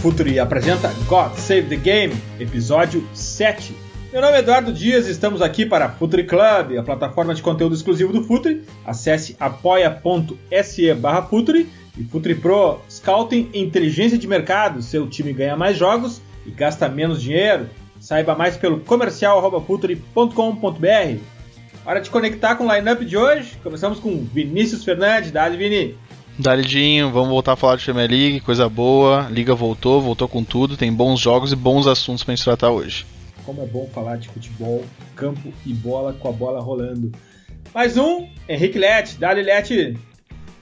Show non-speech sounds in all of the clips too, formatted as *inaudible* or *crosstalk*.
Futuri apresenta God Save the Game, episódio 7. Meu nome é Eduardo Dias e estamos aqui para Futuri Club, a plataforma de conteúdo exclusivo do Futuri. Acesse apoia.se barra Futuri e Futuri Pro, Scouting Inteligência de Mercado. Seu time ganha mais jogos e gasta menos dinheiro. Saiba mais pelo comercial.futuri.com.br. Hora de conectar com o lineup de hoje. Começamos com Vinícius Fernandes, Dali Vini. Dalidinho, vamos voltar a falar de Premier League, coisa boa. Liga voltou, voltou com tudo, tem bons jogos e bons assuntos pra gente tratar hoje. Como é bom falar de futebol, campo e bola com a bola rolando. Mais um, Henrique Lete, Dali Lete.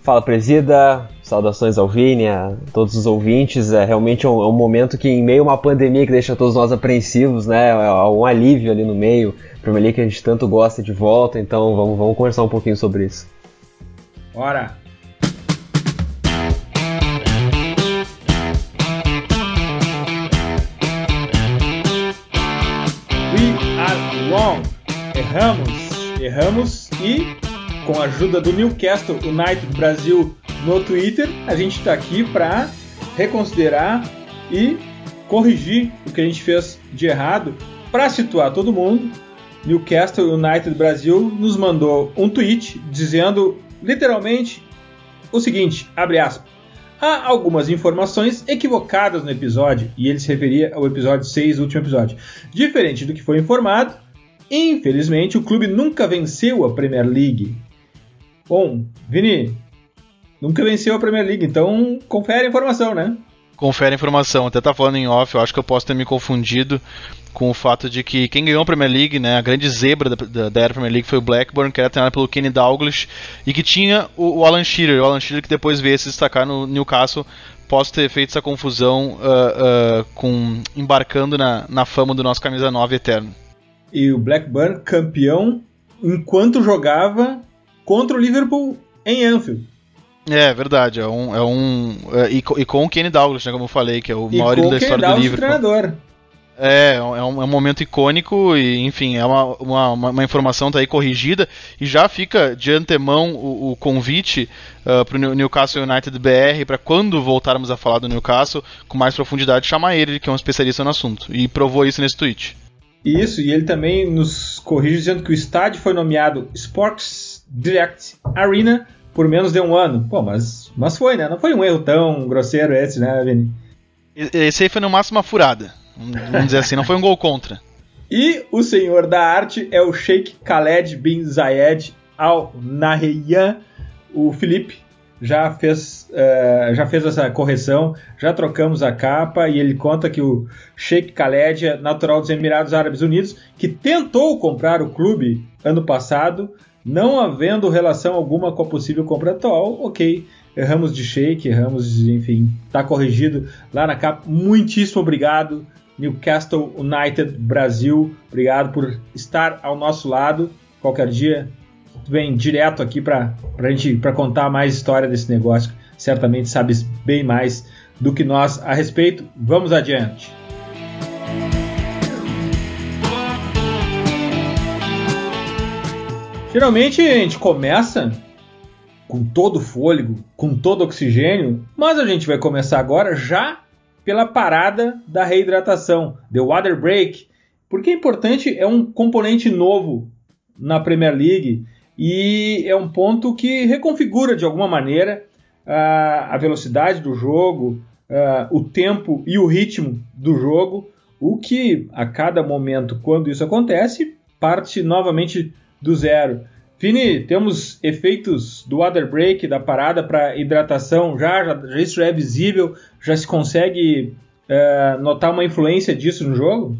Fala presida, saudações ao Vini, a todos os ouvintes. É realmente um, é um momento que, em meio a uma pandemia que deixa todos nós apreensivos, né? É um alívio ali no meio. Premier League que a gente tanto gosta de volta, então vamos, vamos conversar um pouquinho sobre isso. Bora! Wrong. Erramos, erramos e com a ajuda do Newcastle United Brasil no Twitter, a gente está aqui para reconsiderar e corrigir o que a gente fez de errado para situar todo mundo. Newcastle United Brasil nos mandou um tweet dizendo literalmente o seguinte, abre aspas. Há algumas informações equivocadas no episódio, e ele se referia ao episódio 6, o último episódio. Diferente do que foi informado, infelizmente o clube nunca venceu a Premier League. Bom, Vini, nunca venceu a Premier League, então confere a informação, né? Confere a informação, até tá falando em off, eu acho que eu posso ter me confundido com o fato de que quem ganhou a Premier League, né, a grande zebra da, da, da era Premier League foi o Blackburn, que era treinado pelo Kenny Dalglish e que tinha o, o Alan Shearer, o Alan Shearer que depois veio se destacar no Newcastle posso ter feito essa confusão uh, uh, com embarcando na, na fama do nosso camisa 9 eterno. E o Blackburn campeão enquanto jogava contra o Liverpool em Anfield. É, verdade. É um. É um é, e, e, com o Kenny Douglas, né, como eu falei, que é o e maior ídolo da história Douglas do Liverpool. treinador. É, é um, é um momento icônico e, enfim, é uma, uma, uma informação tá aí corrigida e já fica de antemão o, o convite uh, para o Newcastle United BR para quando voltarmos a falar do Newcastle com mais profundidade chamar ele, que é um especialista no assunto e provou isso nesse tweet. Isso, e ele também nos corrige dizendo que o estádio foi nomeado Sports Direct Arena por menos de um ano. Pô, mas, mas foi, né? Não foi um erro tão grosseiro esse, né, Vini? Esse aí foi no máximo uma furada. Vamos dizer assim, não foi um gol contra. *laughs* E o senhor da arte é o Sheikh Khaled bin Zayed Al Nahyan. O Felipe já fez, uh, já fez essa correção, já trocamos a capa e ele conta que o Sheikh Khaled natural dos Emirados Árabes Unidos, que tentou comprar o clube ano passado, não havendo relação alguma com a possível compra atual. Ok, erramos de Sheikh, erramos de, enfim, tá corrigido lá na capa. Muitíssimo obrigado. Newcastle United Brasil, obrigado por estar ao nosso lado. Qualquer dia vem direto aqui para a gente para contar mais história desse negócio. Certamente sabes bem mais do que nós a respeito. Vamos adiante. Geralmente a gente começa com todo o fôlego, com todo o oxigênio, mas a gente vai começar agora já pela parada da reidratação, the water break, porque é importante, é um componente novo na Premier League e é um ponto que reconfigura de alguma maneira a, velocidade do jogo, o tempo e o ritmo do jogo, o que a cada momento, quando isso acontece, parte novamente do zero. Vini, temos efeitos do water break, da parada para hidratação, já, já, já, isso já é visível, já se consegue é, notar uma influência disso no jogo?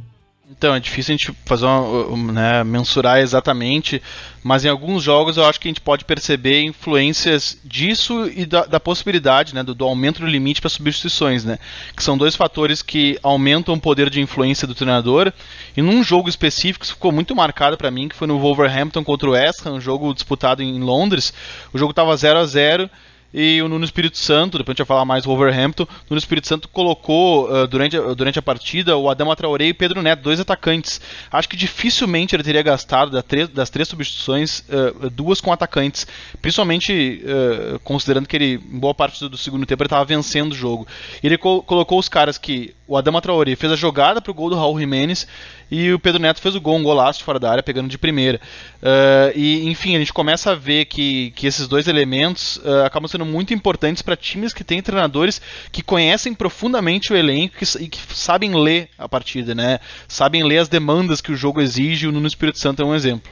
Então, é difícil a gente fazer uma, né, mensurar exatamente, mas em alguns jogos eu acho que a gente pode perceber influências disso e da, da possibilidade, né, do, do, aumento do limite para substituições, né, que são dois fatores que aumentam o poder de influência do treinador. E num jogo específico que ficou muito marcado para mim, que foi no Wolverhampton contra o West Ham, um jogo disputado em Londres, o jogo estava 0 a 0 e o Nuno Espírito Santo, depois a gente vai falar mais Wolverhampton, o Nuno Espírito Santo colocou uh, durante, a, durante a partida o Adama Traoré e o Pedro Neto, dois atacantes. Acho que dificilmente ele teria gastado das três, das três substituições, uh, duas com atacantes, principalmente uh, considerando que ele, em boa parte do, do segundo tempo, ele estava vencendo o jogo. Ele co colocou os caras que o Adama Traoré fez a jogada para o gol do Raul Jimenez e o Pedro Neto fez o gol, um golaço fora da área, pegando de primeira. Uh, e, enfim, a gente começa a ver que, que esses dois elementos uh, acabam sendo muito importantes para times que têm treinadores que conhecem profundamente o elenco que, e que sabem ler a partida, né? Sabem ler as demandas que o jogo exige, o Nuno Espírito Santo é um exemplo.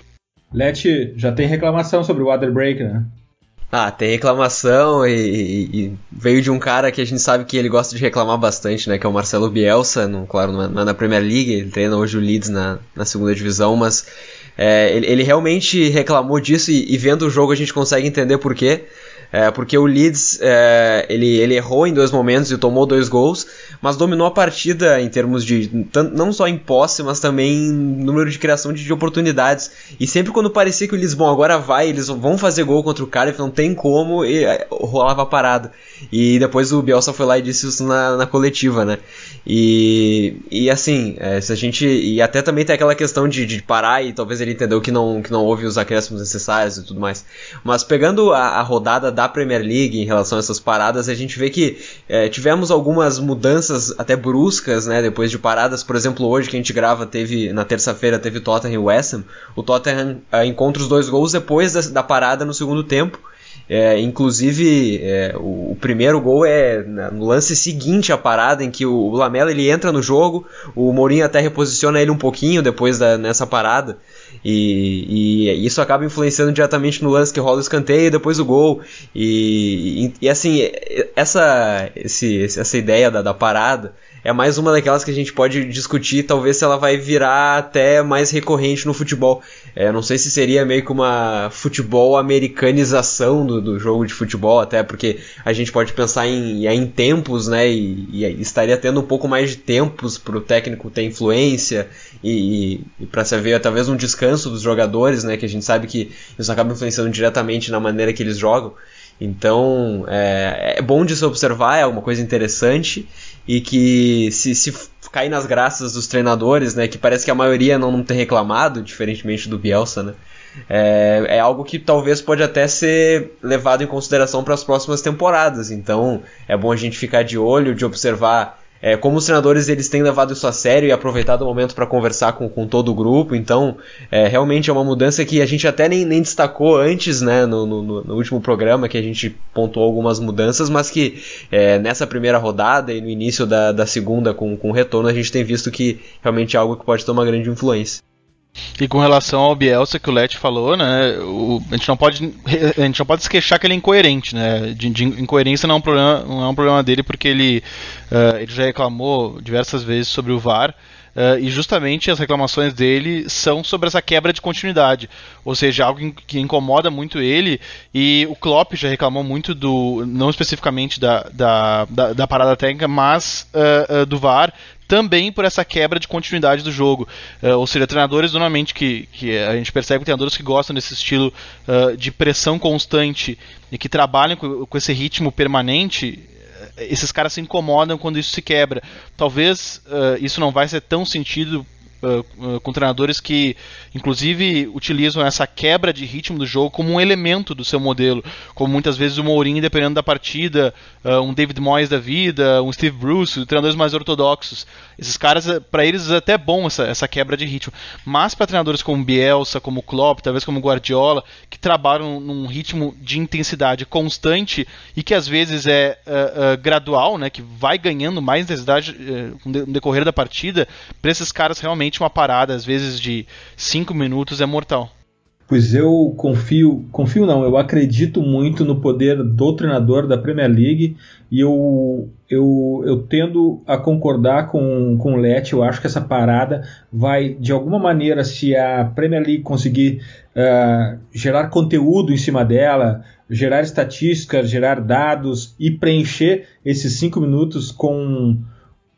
Leti, já tem reclamação sobre o Water Break, né? Ah, tem reclamação e, e, veio de um cara que a gente sabe que ele gosta de reclamar bastante, né? Que é o Marcelo Bielsa, no, claro, é na Premier League, ele treina hoje o Leeds na, na segunda divisão, mas é, ele, ele, realmente reclamou disso e, e, vendo o jogo a gente consegue entender por quê. É, porque o Leeds é, ele, ele errou em dois momentos e tomou dois gols, mas dominou a partida em termos de não só em posse, mas também em número de criação de, de oportunidades. E sempre quando parecia que o Lisbon agora vai, eles vão fazer gol contra o Cardiff, não tem como, e é, rolava parado. E depois o Bielsa foi lá e disse isso na, na coletiva, né? E, e assim, é, se a gente. E até também tem aquela questão de, de parar e talvez ele entendeu que não, que não houve os acréscimos necessários e tudo mais. Mas pegando a, a rodada da Premier League em relação a essas paradas, a gente vê que é, tivemos algumas mudanças até bruscas, né? Depois de paradas, por exemplo, hoje que a gente grava, teve na terça-feira teve Tottenham e West Ham. O Tottenham é, encontra os dois gols depois da, da parada no segundo tempo. É, inclusive, é, o, o, primeiro gol é no lance seguinte à parada, em que o, o Lamela ele entra no jogo, o Mourinho até reposiciona ele um pouquinho depois da, nessa parada, e, e, isso acaba influenciando diretamente no lance que rola o escanteio depois o gol. E, e, e assim, essa, esse, essa ideia da, da parada é mais uma daquelas que a gente pode discutir, talvez se ela vai virar até mais recorrente no futebol. É, não sei se seria meio que uma futebol americanização do, do jogo de futebol, até porque a gente pode pensar em, em tempos, né? E, e estaria tendo um pouco mais de tempos para o técnico ter influência e, e, e para se haver talvez um descanso dos jogadores, né? Que a gente sabe que isso acaba influenciando diretamente na maneira que eles jogam. Então é, é bom de se observar, é uma coisa interessante e que se, se cair nas graças dos treinadores, né, que parece que a maioria não, não tem reclamado, diferentemente do Bielsa, né, é, é algo que talvez pode até ser levado em consideração para as próximas temporadas. Então é bom a gente ficar de olho, de observar é, como os treinadores eles têm levado isso a sério e aproveitado o momento para conversar com, com todo o grupo, então é, realmente é uma mudança que a gente até nem, nem destacou antes, né, no, no, no, último programa que a gente pontuou algumas mudanças, mas que é, nessa primeira rodada e no início da, da segunda com, com retorno a gente tem visto que realmente é algo que pode ter uma grande influência. E com relação ao Bielsa que o Let falou, né, o, a gente não pode a gente não pode se queixar que ele é incoerente, né? De, de incoerência não é um problema, não é um problema dele porque ele uh, ele já reclamou diversas vezes sobre o VAR. Uh, e justamente as reclamações dele são sobre essa quebra de continuidade, ou seja, algo que incomoda muito ele. E o Klopp já reclamou muito do, não especificamente da, da, da, da parada técnica, mas uh, uh, do VAR, também por essa quebra de continuidade do jogo. Uh, ou seja, treinadores normalmente que, que a gente percebe treinadores que gostam desse estilo uh, de pressão constante e que trabalham com, com, esse ritmo permanente. Eh, esses caras se incomodam quando isso se quebra. Talvez uh, isso não vai ser tão sentido uh, com treinadores que, inclusive, utilizam essa quebra de ritmo do jogo como um elemento do seu modelo, como muitas vezes o Mourinho, dependendo da partida, uh, um David Moyes da vida, um Steve Bruce, treinadores mais ortodoxos. Esses caras, para eles, é até bom essa, essa quebra de ritmo. Mas para treinadores como Bielsa, como Klopp, talvez como Guardiola, que trabalham num ritmo de intensidade constante e que às vezes é uh, uh, gradual, né, que vai ganhando mais intensidade uh, no decorrer da partida, para esses caras realmente uma parada, às vezes de 5 minutos, é mortal. Pois eu confio, confio não, eu acredito muito no poder do treinador da Premier League e eu, eu, eu tendo a concordar com, com o Lete, eu acho que essa parada vai, de alguma maneira, se a Premier League conseguir uh, gerar conteúdo em cima dela, gerar estatísticas, gerar dados e preencher esses cinco minutos com,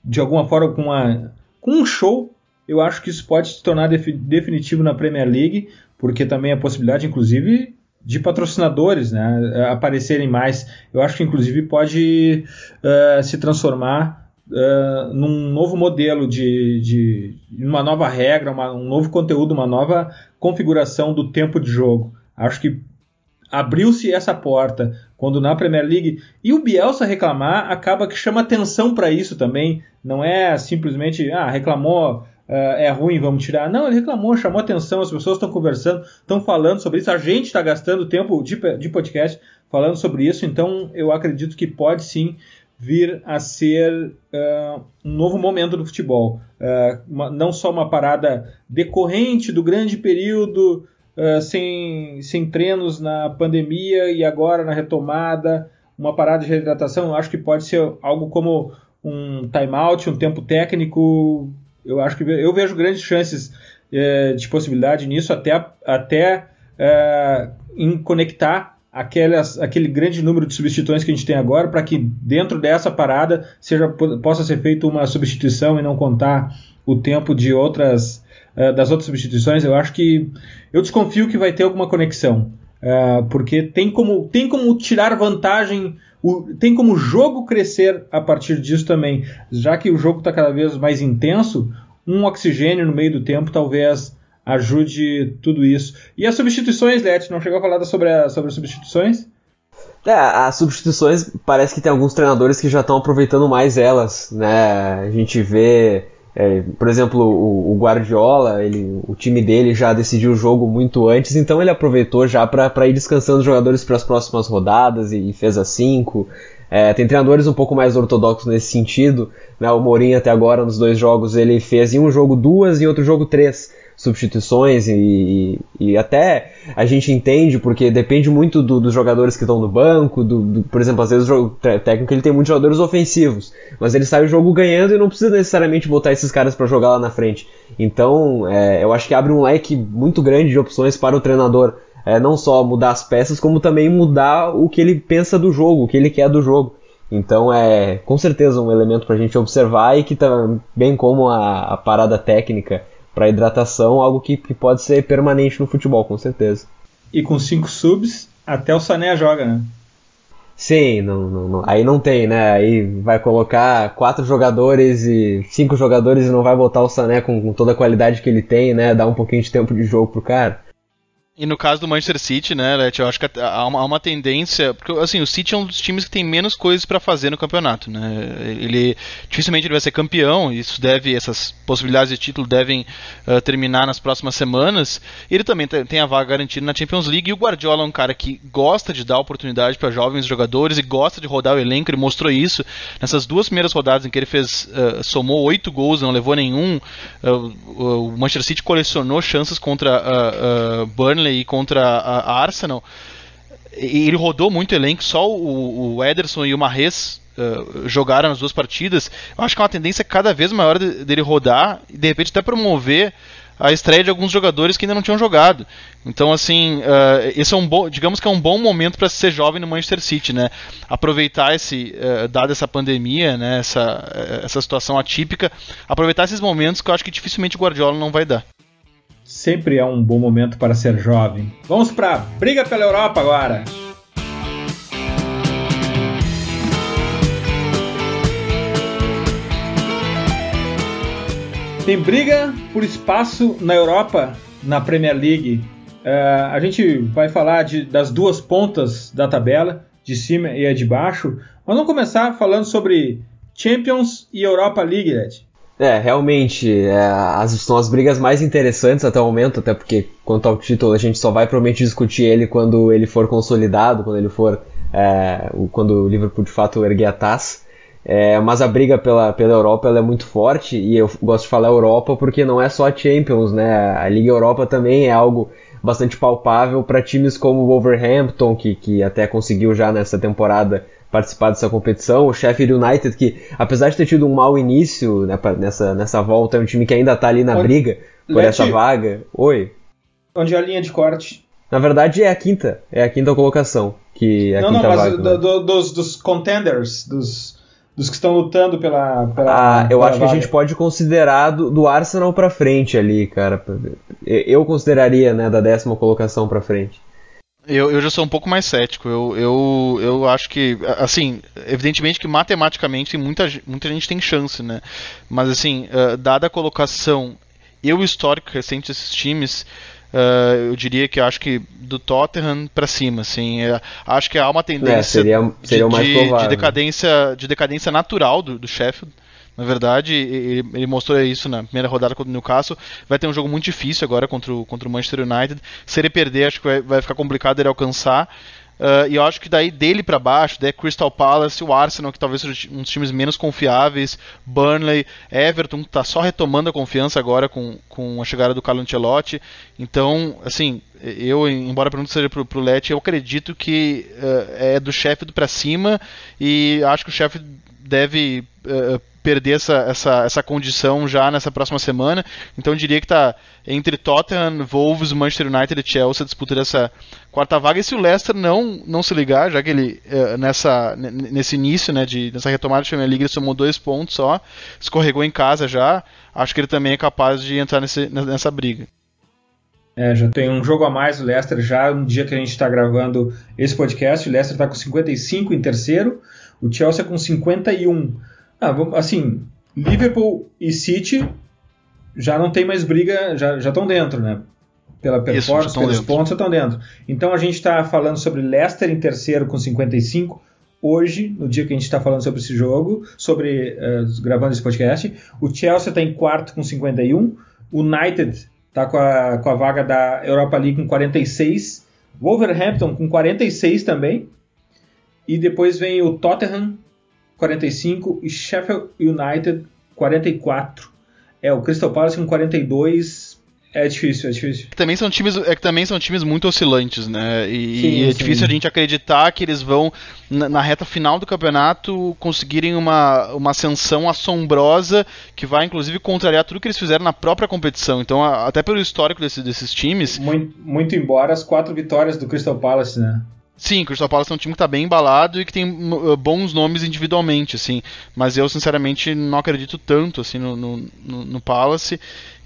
de alguma forma, com, uma, com um show, eu acho que isso pode se tornar definitivo na Premier League, porque também a possibilidade, inclusive, de patrocinadores né, aparecerem mais. Eu acho que inclusive pode uh, se transformar uh, num novo modelo de, de uma nova regra, uma, um novo conteúdo, uma nova configuração do tempo de jogo. Acho que abriu-se essa porta quando na Premier League e o Bielsa reclamar acaba que chama atenção para isso também. Não é simplesmente ah reclamou uh, é ruim, vamos tirar. Não, ele reclamou, chamou atenção, as pessoas estão conversando, estão falando sobre isso, a gente está gastando tempo de, de podcast falando sobre isso, então eu acredito que pode sim vir a ser uh, um novo momento do futebol. Uh, uma, não só uma parada decorrente do grande período uh, sem, sem treinos na pandemia e agora na retomada, uma parada de reidratação. Acho que pode ser algo como um timeout, um tempo técnico. Eu acho que eu vejo grandes chances de possibilidade nisso, até, até em conectar aquelas, aquele grande número de substituições que a gente tem agora para que dentro dessa parada seja, possa ser feita uma substituição e não contar o tempo de outras uh, das outras substituições. Eu acho que eu desconfio que vai ter alguma conexão uh, porque tem como tem como tirar vantagem o, tem como o jogo crescer a partir disso também, já que o jogo está cada vez mais intenso, um oxigênio no meio do tempo talvez ajude tudo isso. E as substituições, Let, não chegou a falar sobre, a, sobre as substituições? É, as substituições parece que tem alguns treinadores que já estão aproveitando mais elas, né? A gente vê, é, por exemplo, o, o, Guardiola, ele, o time dele já decidiu o jogo muito antes, então ele aproveitou já para ir descansando os jogadores para as próximas rodadas e, e fez as cinco. É, tem treinadores um pouco mais ortodoxos nesse sentido, né? O Mourinho até agora nos dois jogos ele fez em um jogo duas e outro jogo três substituições e, e, até a gente entende porque depende muito do, dos jogadores que estão no banco, do, do, por exemplo, às vezes o técnico ele tem muitos jogadores ofensivos, mas ele sai o jogo ganhando e não precisa necessariamente botar esses caras para jogar lá na frente. Então, é, eu acho que abre um leque muito grande de opções para o treinador. É, não só mudar as peças, como também mudar o que ele pensa do jogo, o que ele quer do jogo. Então é com certeza um elemento para a gente observar e que também como a, a parada técnica para hidratação, algo que, que pode ser permanente no futebol, com certeza. E com cinco subs, até o Sané joga, né? Sim, não, não, não, aí não tem, né? Aí vai colocar quatro jogadores e cinco jogadores e não vai botar o Sané com, com toda a qualidade que ele tem, né? Dar um pouquinho de tempo de jogo pro cara. E no caso do Manchester City, né, Leti, eu acho que há uma, há uma, tendência. Porque, assim, o City é um dos times que tem menos coisas para fazer no campeonato, né? Ele dificilmente ele vai ser campeão, isso deve, essas possibilidades de título devem uh, terminar nas próximas semanas. Ele também tem a vaga garantida na Champions League. E o Guardiola é um cara que gosta de dar oportunidade para jovens jogadores e gosta de rodar o elenco. Ele mostrou isso nessas duas primeiras rodadas em que ele fez, uh, somou oito gols, não levou nenhum. Uh, o Manchester City colecionou chances contra Burnley e contra a, Arsenal, ele rodou muito elenco, só o, o Ederson e o Marres uh, jogaram as duas partidas. Eu acho que é uma tendência cada vez maior de, dele rodar e de repente até promover a estreia de alguns jogadores que ainda não tinham jogado. Então, assim, uh, esse é um bom, digamos que é um bom momento para ser jovem no Manchester City, né? Aproveitar esse, uh, dada essa pandemia, né? Essa, essa situação atípica, aproveitar esses momentos que eu acho que dificilmente o Guardiola não vai dar sempre é um bom momento para ser jovem. Vamos para briga pela Europa agora. Tem briga por espaço na Europa, na Premier League. Uh, a gente vai falar de, das duas pontas da tabela, de cima e a de baixo. Mas vamos começar falando sobre Champions e Europa League, Ed. É, realmente, é, as, são as brigas mais interessantes até o momento, até porque quanto ao título a gente só vai provavelmente discutir ele quando ele for consolidado, quando ele for, é, quando o Liverpool de fato erguer a taça. É, mas a briga pela, pela Europa é muito forte e eu gosto de falar Europa porque não é só a Champions, né? A Liga Europa também é algo bastante palpável para times como o Wolverhampton, que, que até conseguiu já nessa temporada participar dessa competição. O Sheffield United, que apesar de ter tido um mau início né, nessa, nessa volta, é um time que ainda está ali na Onde, briga por Leti, essa vaga. Oi. Onde é a linha de corte? Na verdade é a quinta, é a quinta colocação. Que é a não, quinta não, mas vaga, do, né? do, dos, dos contenders, dos, dos que estão lutando pela. pela ah, eu pela acho vaga. que a gente pode considerar do, do Arsenal para frente ali, cara. Eu consideraria, né, da décima colocação para frente. Eu, eu já sou um pouco mais cético. Eu, eu, eu acho que, assim, evidentemente que matematicamente muita, muita gente tem chance, né? Mas, assim, uh, dada a colocação e o histórico recente desses times, uh, eu diria que acho que do Tottenham para cima, assim, uh, acho que há uma tendência é, seria, seria de, de, de, decadência, de decadência natural do, do Sheffield. Na verdade, ele, ele, mostrou isso na primeira rodada contra o Newcastle. Vai ter um jogo muito difícil agora contra o, contra o Manchester United. Se ele perder, acho que vai, vai ficar complicado ele alcançar. Uh, e eu acho que daí dele para baixo, daí Crystal Palace, o Arsenal, que talvez seja um dos times menos confiáveis, Burnley, Everton, que está só retomando a confiança agora com, com a chegada do Carlo Ancelotti. Então, assim, eu, embora a pergunta seja pro, pro Leti, eu acredito que uh, é do Sheffield para cima e acho que o Sheffield deve uh, perder essa, essa, essa condição já nessa próxima semana. Então eu diria que está entre Tottenham, Wolves, Manchester United e Chelsea a disputa dessa quarta vaga. E se o Leicester não, não se ligar, já que ele eh, nessa, nesse início, né, de, nessa retomada de Premier League, ele somou dois pontos só, escorregou em casa já, acho que ele também é capaz de entrar nesse, nessa briga. É, já tem um jogo a mais o Leicester já no dia que a gente está gravando esse podcast. O Leicester está com 55 em terceiro, o Chelsea com 51. Ah, assim, Liverpool e City já não tem mais briga, já estão dentro, né? Pela performance, Isso, pelos dentro. pontos, estão dentro. Então a gente está falando sobre Leicester em terceiro com 55. Hoje, no dia que a gente está falando sobre esse jogo, sobre uh, gravando esse podcast, o Chelsea está em quarto com 51, o United está com a, com a vaga da Europa League com 46, Wolverhampton com 46 também, e depois vem o Tottenham 45 e Sheffield United 44. É, o Crystal Palace com 42 é difícil, é difícil. Também são times, é que também são times muito oscilantes, né? E, sim, e é sim. difícil a gente acreditar que eles vão na, na, reta final do campeonato conseguirem uma, uma ascensão assombrosa que vai inclusive contrariar tudo que eles fizeram na própria competição. Então, a, até pelo histórico desse, desses times, muito, muito embora as quatro vitórias do Crystal Palace, né? Sim, o Crystal Palace é um time que está bem embalado e que tem uh, bons nomes individualmente, assim. Mas eu, sinceramente, não acredito tanto, assim, no, no, no Palace.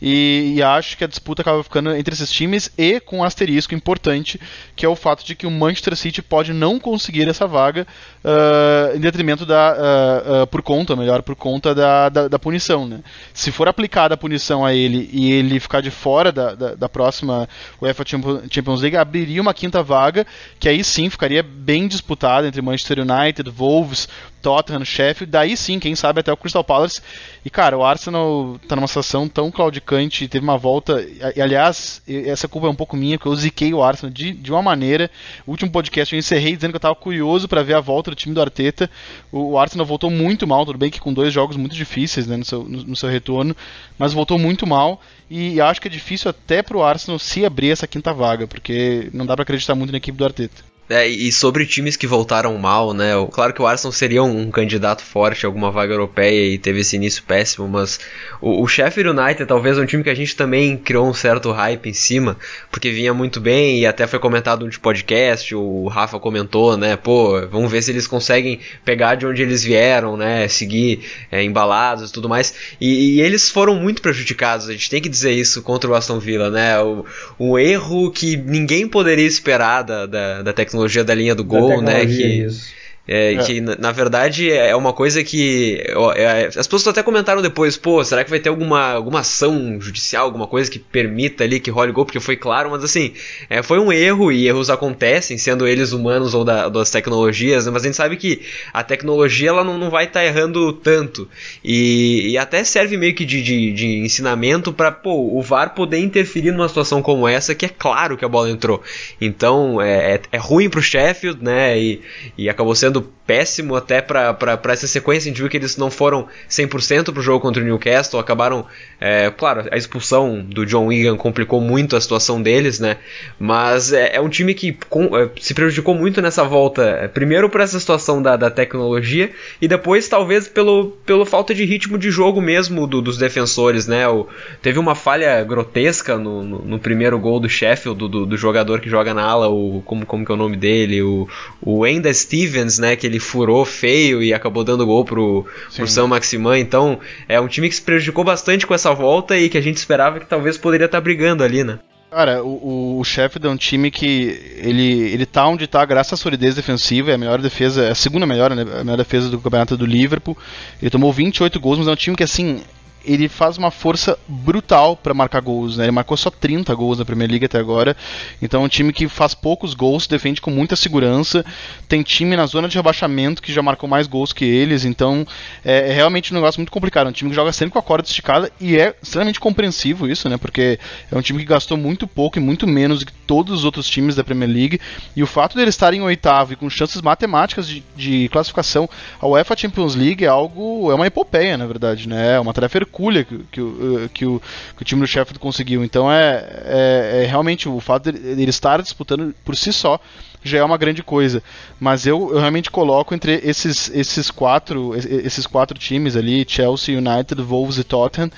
E, e, acho que a disputa acaba ficando entre esses times e com um asterisco importante, que é o fato de que o Manchester City pode não conseguir essa vaga uh, em detrimento da. Uh, uh, por conta, melhor, por conta da, da, da, punição. Né? Se for aplicada a punição a ele e ele ficar de fora da, da, da próxima UEFA Champions League, abriria uma quinta vaga, que aí sim ficaria bem disputada entre Manchester United, Wolves, Tottenham, Sheffield, daí sim, quem sabe até o Crystal Palace. E cara, o Arsenal tá numa situação tão claudicante, teve uma volta. E, aliás, essa culpa é um pouco minha, porque eu ziquei o Arsenal de, de uma maneira. O último podcast eu encerrei dizendo que eu tava curioso para ver a volta do time do Arteta. O, o, Arsenal voltou muito mal, tudo bem que com dois jogos muito difíceis né, no, seu, no, no seu retorno, mas voltou muito mal. E acho que é difícil até pro Arsenal se abrir essa quinta vaga, porque não dá para acreditar muito na equipe do Arteta. É, e sobre times que voltaram mal, né? Claro que o Arsenal seria um, um, candidato forte a alguma vaga europeia e teve esse início péssimo, mas o, o Sheffield United talvez é um time que a gente também criou um certo hype em cima, porque vinha muito bem e até foi comentado no podcast, o Rafa comentou, né? Pô, vamos ver se eles conseguem pegar de onde eles vieram, né? Seguir é, embalados e tudo mais. E, e, eles foram muito prejudicados, a gente tem que dizer isso contra o Aston Villa, né? O, um erro que ninguém poderia esperar da, da, da tecnologia da linha do gol, né? Que, isso. É, é. Que na verdade é uma coisa que é, as pessoas até comentaram depois, pô, será que vai ter alguma, alguma ação judicial, alguma coisa que permita ali que role gol? Porque foi claro, mas assim, é, foi um erro e erros acontecem, sendo eles humanos ou da, das tecnologias, né? mas a gente sabe que a tecnologia ela não, não vai estar tá errando tanto e, e, até serve meio que de, de, de ensinamento para o VAR poder interferir numa situação como essa, que é claro que a bola entrou. Então é, é, é ruim pro Sheffield, né? E, e acabou sendo sendo péssimo até para essa sequência. A gente viu que eles não foram 100% pro jogo contra o Newcastle, acabaram, é, claro, a expulsão do John Wigan complicou muito a situação deles, né? Mas é, é um time que com, é, se prejudicou muito nessa volta, é, primeiro por essa situação da, da tecnologia e depois talvez pelo, pelo falta de ritmo de jogo mesmo do, dos defensores, né? O, teve uma falha grotesca no, no, no primeiro gol do Sheffield, do, do, jogador que joga na ala, o, como, como que é o nome dele? O, o Enda Stevens, né? Que ele furou feio e acabou dando gol pro, pro São Maximan. Então, é um time que se prejudicou bastante com essa volta e que a gente esperava que talvez poderia estar tá brigando ali, né? Cara, o, o Sheffield é um time que ele, ele tá onde tá graças à solidez defensiva, é a melhor defesa, é a segunda melhor, né, a melhor defesa do campeonato do Liverpool. Ele tomou 28 gols, mas é um time que assim, ele faz uma força brutal para marcar gols, né? Ele marcou só 30 gols na Premier League até agora. Então é um time que faz poucos gols, defende com muita segurança. Tem time na zona de rebaixamento que já marcou mais gols que eles. Então é, é realmente um negócio muito complicado. É um time que joga sempre com a corda esticada e é extremamente compreensivo isso, né? Porque é um time que gastou muito pouco e muito menos do que todos os outros times da Premier League. E o fato de eles estarem em oitavo e com chances matemáticas de, de classificação ao UEFA Champions League é algo, é uma epopeia, na verdade, né? É uma tarefa hercúlea que, que, o, que, o, que o time do Sheffield conseguiu. Então é, é, é realmente o fato de ele estar disputando por si só já é uma grande coisa. Mas eu, eu, realmente coloco entre esses, esses, quatro, esses quatro times ali, Chelsea, United, Wolves e Tottenham.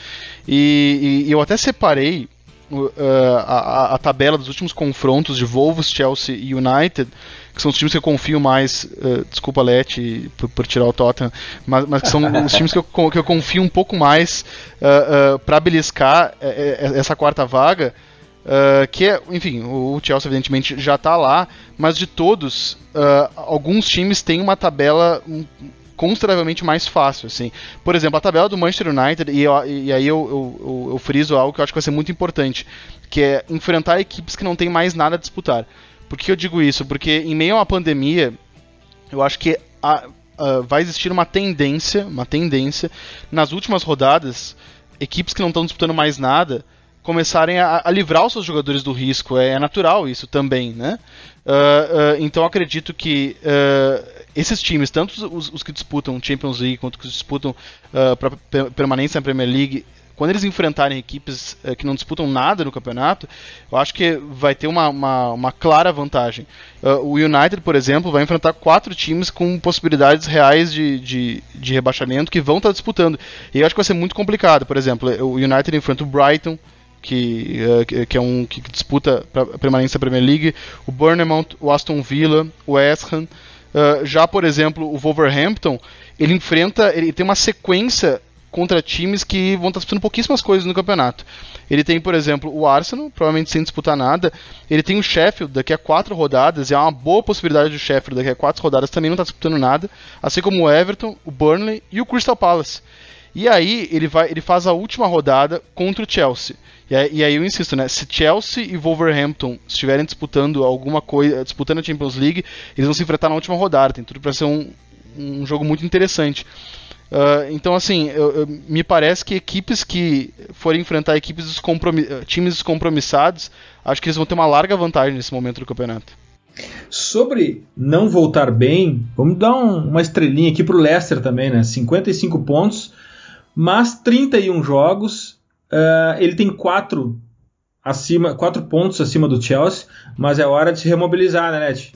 E, e eu até separei uh, a, a, tabela dos últimos confrontos de Wolves, Chelsea e United que são os times que eu confio mais, uh, desculpa Leti por, por, tirar o Tottenham, mas, mas que são *laughs* os times que eu, que eu confio um pouco mais uh, eh, uh, eh, para beliscar essa quarta vaga, que é, enfim, o Chelsea evidentemente já está lá, mas de todos, alguns times têm uma tabela consideravelmente mais fácil, assim. Por exemplo, a tabela do Manchester United, e, eu, e aí eu, eu, eu, eu friso algo que eu acho que vai ser muito importante, que é enfrentar equipes que não têm mais nada a disputar. Por que eu digo isso? Porque em meio a uma pandemia, eu acho que a, a, vai existir uma tendência, uma tendência nas últimas rodadas, equipes que não estão disputando mais nada começarem a, a, livrar os seus jogadores do risco. É, é natural isso também, né? Uh, uh, então acredito que uh, esses times, tanto os, os, que disputam Champions League quanto os que disputam permanência na Premier League, quando eles enfrentarem equipes é, que não disputam nada no campeonato, eu acho que vai ter uma, uma, uma clara vantagem. Uh, o United, por exemplo, vai enfrentar quatro times com possibilidades reais de, de, de rebaixamento que vão estar disputando. E eu acho que vai ser muito complicado. Por exemplo, o United enfrenta o Brighton, que, uh, que é um que disputa a permanência da Premier League, o Bournemouth, o Aston Villa, o West Ham. Uh, já, por exemplo, o Wolverhampton, ele enfrenta, ele tem uma sequência contra times que vão estar disputando pouquíssimas coisas no campeonato. Ele tem, por exemplo, o Arsenal, provavelmente sem disputar nada. Ele tem o Sheffield daqui a quatro rodadas, e há uma boa possibilidade do Sheffield daqui a quatro rodadas também não estar disputando nada. Assim como o Everton, o Burnley e o Crystal Palace. E aí ele, vai, ele faz a última rodada contra o Chelsea. E aí, e aí, eu insisto, né? Se Chelsea e Wolverhampton estiverem disputando alguma coisa, disputando a Champions League, eles vão se enfrentar na última rodada. Tem tudo para ser um, um jogo muito interessante. Uh, então, assim, eu, eu, me parece que equipes que forem enfrentar equipes descompromiss times descompromissados, acho que eles vão ter uma larga vantagem nesse momento do campeonato. Sobre não voltar bem, vamos dar um, uma estrelinha aqui pro Leicester também, né? 55 pontos, mas 31 jogos. Uh, ele tem 4 acima, quatro pontos acima do Chelsea, mas é hora de se remobilizar, né, Net?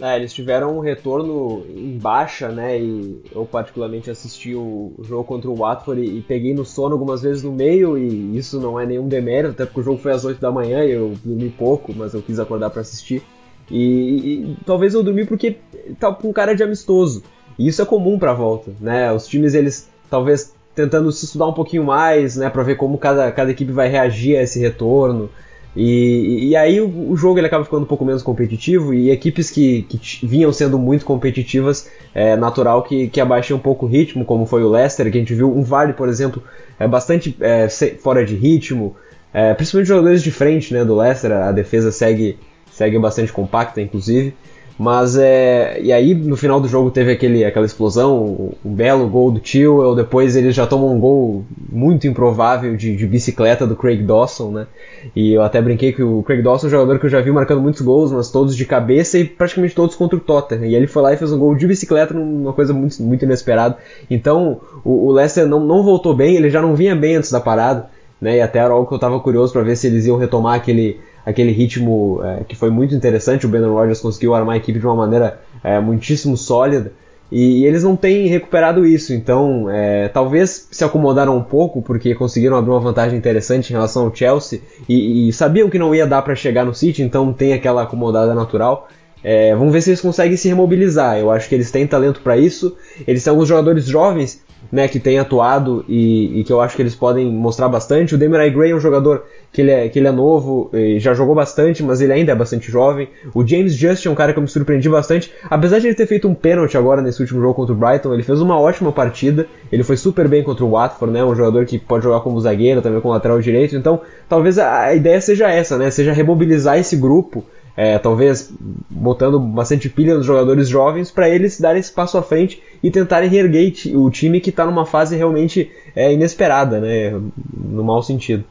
É, eles tiveram um retorno em baixa, né? E eu particularmente assisti o jogo contra o Watford e, e, peguei no sono algumas vezes no meio e isso não é nenhum demérito, até porque o jogo foi às 8 da manhã e eu dormi pouco, mas eu quis acordar para assistir. E, e, talvez eu dormi porque tá com cara de amistoso. E isso é comum para volta, né? Os times eles talvez tentando se estudar um pouquinho mais, né, para ver como cada, cada equipe vai reagir a esse retorno. E, e aí o, o, jogo ele acaba ficando um pouco menos competitivo e equipes que, que vinham sendo muito competitivas, é natural que, que abaixem um pouco o ritmo, como foi o Leicester, que a gente viu um Vardy, por exemplo, é bastante é, fora de ritmo, é, principalmente jogadores de frente né, do Leicester, a defesa segue, segue bastante compacta, inclusive. Mas é. E aí no final do jogo teve aquele, aquela explosão, um belo gol do Tio, depois eles já tomam um gol muito improvável de, de, bicicleta do Craig Dawson, né? E eu até brinquei que o Craig Dawson é um jogador que eu já vi marcando muitos gols, mas todos de cabeça e praticamente todos contra o Tottenham. E ele foi lá e fez um gol de bicicleta numa coisa muito, muito inesperada. Então o, o Leicester não, não voltou bem, ele já não vinha bem antes da parada. Né, e até era algo que eu estava curioso para ver se eles iam retomar aquele, aquele ritmo é, que foi muito interessante. O Brandon Rodgers conseguiu armar a equipe de uma maneira é, muitíssimo sólida. E, e, eles não têm recuperado isso, então é, talvez se acomodaram um pouco porque conseguiram abrir uma vantagem interessante em relação ao Chelsea e, e sabiam que não ia dar para chegar no City, então tem aquela acomodada natural. É, vamos ver se eles conseguem se remobilizar. Eu acho que eles têm talento para isso. Eles têm alguns jogadores jovens né, que tem atuado e, e, que eu acho que eles podem mostrar bastante. O Demirai Gray é um jogador que ele é, que ele é novo, já jogou bastante, mas ele ainda é bastante jovem. O James Just é um cara que eu me surpreendi bastante, apesar de ele ter feito um pênalti agora nesse último jogo contra o Brighton, ele fez uma ótima partida, ele foi super bem contra o Watford, né, um jogador que pode jogar como zagueiro, também como lateral direito, então talvez a, a ideia seja essa, né, seja remobilizar esse grupo, é, talvez botando bastante pilha nos jogadores jovens para eles darem esse passo à frente e tentarem reerguer o time que está numa fase realmente é, inesperada, né, no mau sentido.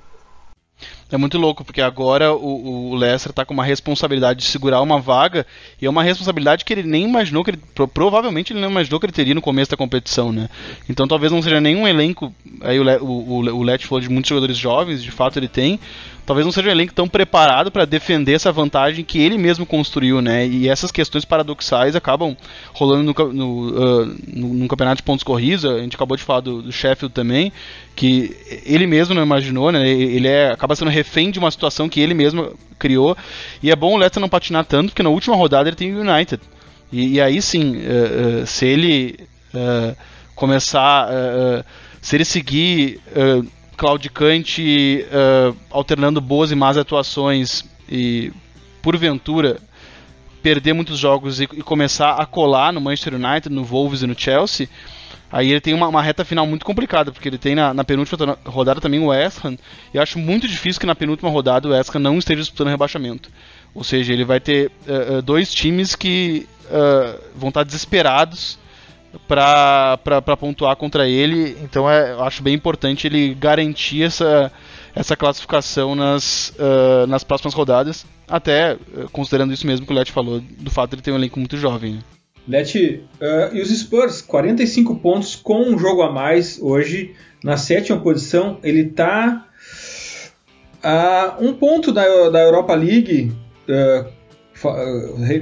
É muito louco, porque agora o, o Leicester está com uma responsabilidade de segurar uma vaga, e é uma responsabilidade que ele nem imaginou que ele. Provavelmente ele não imaginou que ele teria no começo da competição, né? Então talvez não seja nenhum elenco. Aí o, o, o, o falou de muitos jogadores jovens, de fato ele tem talvez não seja um elenco tão preparado para defender essa vantagem que ele mesmo construiu, né? E essas questões paradoxais acabam rolando no, no, uh, no, no campeonato de pontos corridos. A gente acabou de falar do, do, Sheffield também, que ele mesmo não imaginou, né? Ele é, acaba sendo refém de uma situação que ele mesmo criou. E é bom o Leicester não patinar tanto, porque na última rodada ele tem o United. E, e aí sim, uh, uh, se ele começar. se ele seguir claudicante, uh, alternando boas e más atuações e, porventura, perder muitos jogos e, e, começar a colar no Manchester United, no Wolves e no Chelsea, aí ele tem uma, uma reta final muito complicada, porque ele tem na, na, penúltima rodada também o West Ham, e acho muito difícil que na penúltima rodada o West Ham não esteja disputando rebaixamento. Ou seja, ele vai ter uh, uh, dois times que vão estar desesperados para pontuar contra ele. Então é, eu acho bem importante ele garantir essa, essa classificação nas, uh, nas próximas rodadas. Até uh, considerando isso mesmo que o Let falou, do fato de ele ter um elenco muito jovem. Né? Let, uh, e os Spurs, 45 pontos com um jogo a mais hoje, na sétima posição. Ele está a um ponto da, da Europa League,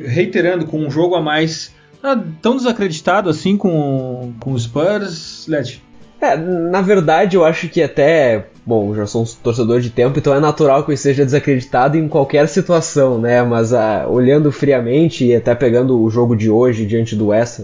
reiterando, com um jogo a mais ah, tão desacreditado assim com, com os Spurs, Led? É, na verdade eu acho que até, bom, já sou um torcedor de tempo, então é natural que eu esteja desacreditado em qualquer situação, né? Mas ah, olhando friamente e até pegando o jogo de hoje diante do West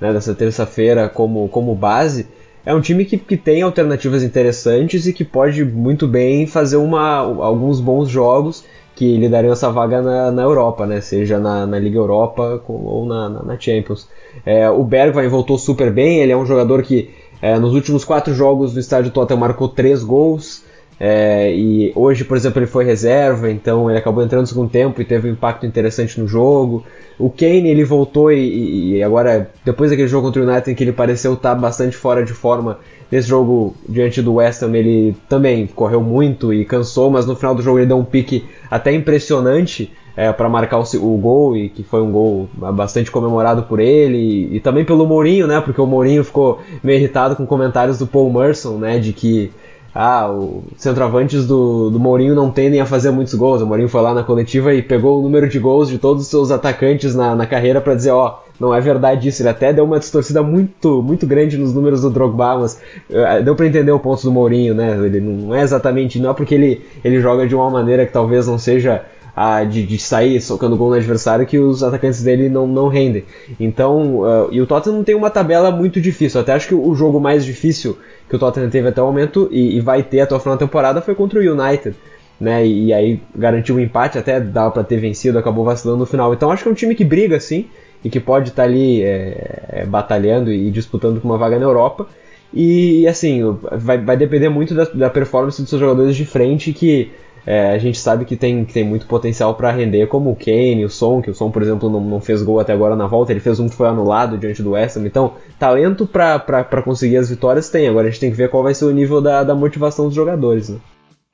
né, dessa terça-feira como, como base, é um time que, que tem alternativas interessantes e que pode muito bem fazer uma, alguns bons jogos que lhe dariam essa vaga na, na Europa, né? Seja na, na Liga Europa ou na, na, Champions. É, o Bergwijn voltou super bem, ele é um jogador que é, nos últimos quatro jogos do estádio Tottenham marcou três gols. É, e hoje, por exemplo, ele foi reserva, então ele acabou entrando no segundo tempo e teve um impacto interessante no jogo. O Kane ele voltou e, e agora, depois daquele jogo contra o United, que ele pareceu estar bastante fora de forma, Nesse jogo, diante do West Ham, ele também correu muito e cansou, mas no final do jogo ele deu um pique até impressionante é, para marcar o, o, gol, e que foi um gol bastante comemorado por ele, e, e, também pelo Mourinho, né? Porque o Mourinho ficou meio irritado com comentários do Paul Merson, né? De que ah, os centroavantes do, do Mourinho não tendem a fazer muitos gols. O Mourinho foi lá na coletiva e pegou o número de gols de todos os seus atacantes na, na carreira para dizer, ó, não é verdade isso. Ele até deu uma distorcida muito, muito grande nos números do Drogba, mas uh, deu para entender o ponto do Mourinho, né? Ele não é exatamente, não é porque ele, ele joga de uma maneira que talvez não seja a de, de, sair socando gol no adversário que os atacantes dele não, não rendem. Então, uh, e o Tottenham tem uma tabela muito difícil. Até acho que o jogo mais difícil que o Tottenham teve até o momento e, e vai ter até o final da temporada foi contra o United. Né, e, e aí garantiu um empate, até dava para ter vencido, acabou vacilando no final. Então acho que é um time que briga sim e que pode estar tá ali é, é, batalhando e disputando com uma vaga na Europa. E assim, vai, vai depender muito da, da performance dos seus jogadores de frente que é, a gente sabe que tem, que tem muito potencial para render, como o Kane, o Son, que o Son, por exemplo, não, não fez gol até agora na volta, ele fez um que foi anulado diante do West Ham. Então, talento para conseguir as vitórias tem. Agora a gente tem que ver qual vai ser o nível da, da motivação dos jogadores. Né?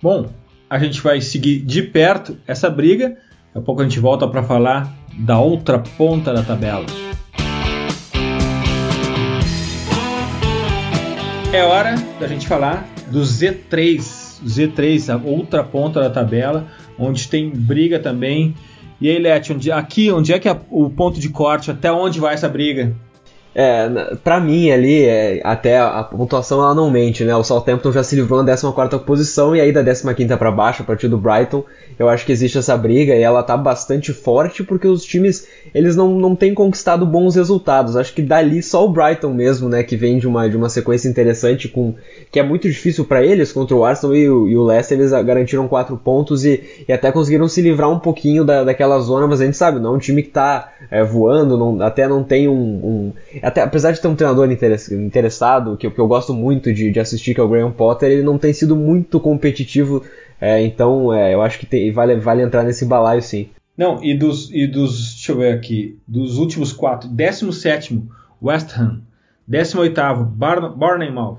Bom, a gente vai seguir de perto essa briga. Daqui a pouco a gente volta para falar da outra ponta da tabela. É hora da gente falar do Z3 Z3, a outra ponta da tabela, onde tem briga também. E aí, Leti, onde, aqui, onde é que é o ponto de corte? Até onde vai essa briga? É, pra mim ali, é, até a, pontuação ela não mente, né? O Southampton já se livrou na 14 posição e aí da 15 para baixo, a partir do Brighton, eu acho que existe essa briga e ela tá bastante forte porque os times, eles não, não têm conquistado bons resultados. Acho que dali só o Brighton mesmo, né, que vem de uma, de uma sequência interessante com que é muito difícil para eles contra o Arsenal e o, e o Leicester, eles garantiram 4 pontos e, e até conseguiram se livrar um pouquinho da, daquela zona, mas a gente sabe, não é um time que tá é, voando, não, até não tem um, um até apesar de ter um treinador interessado, que, que eu gosto muito de, de assistir, que é o Graham Potter, ele não tem sido muito competitivo, é, então é, eu acho que tem, vale, vale entrar nesse balaio sim. Não, e dos, e dos, deixa eu ver aqui, dos últimos quatro, 17 West Ham, 18 Bar Bournemouth,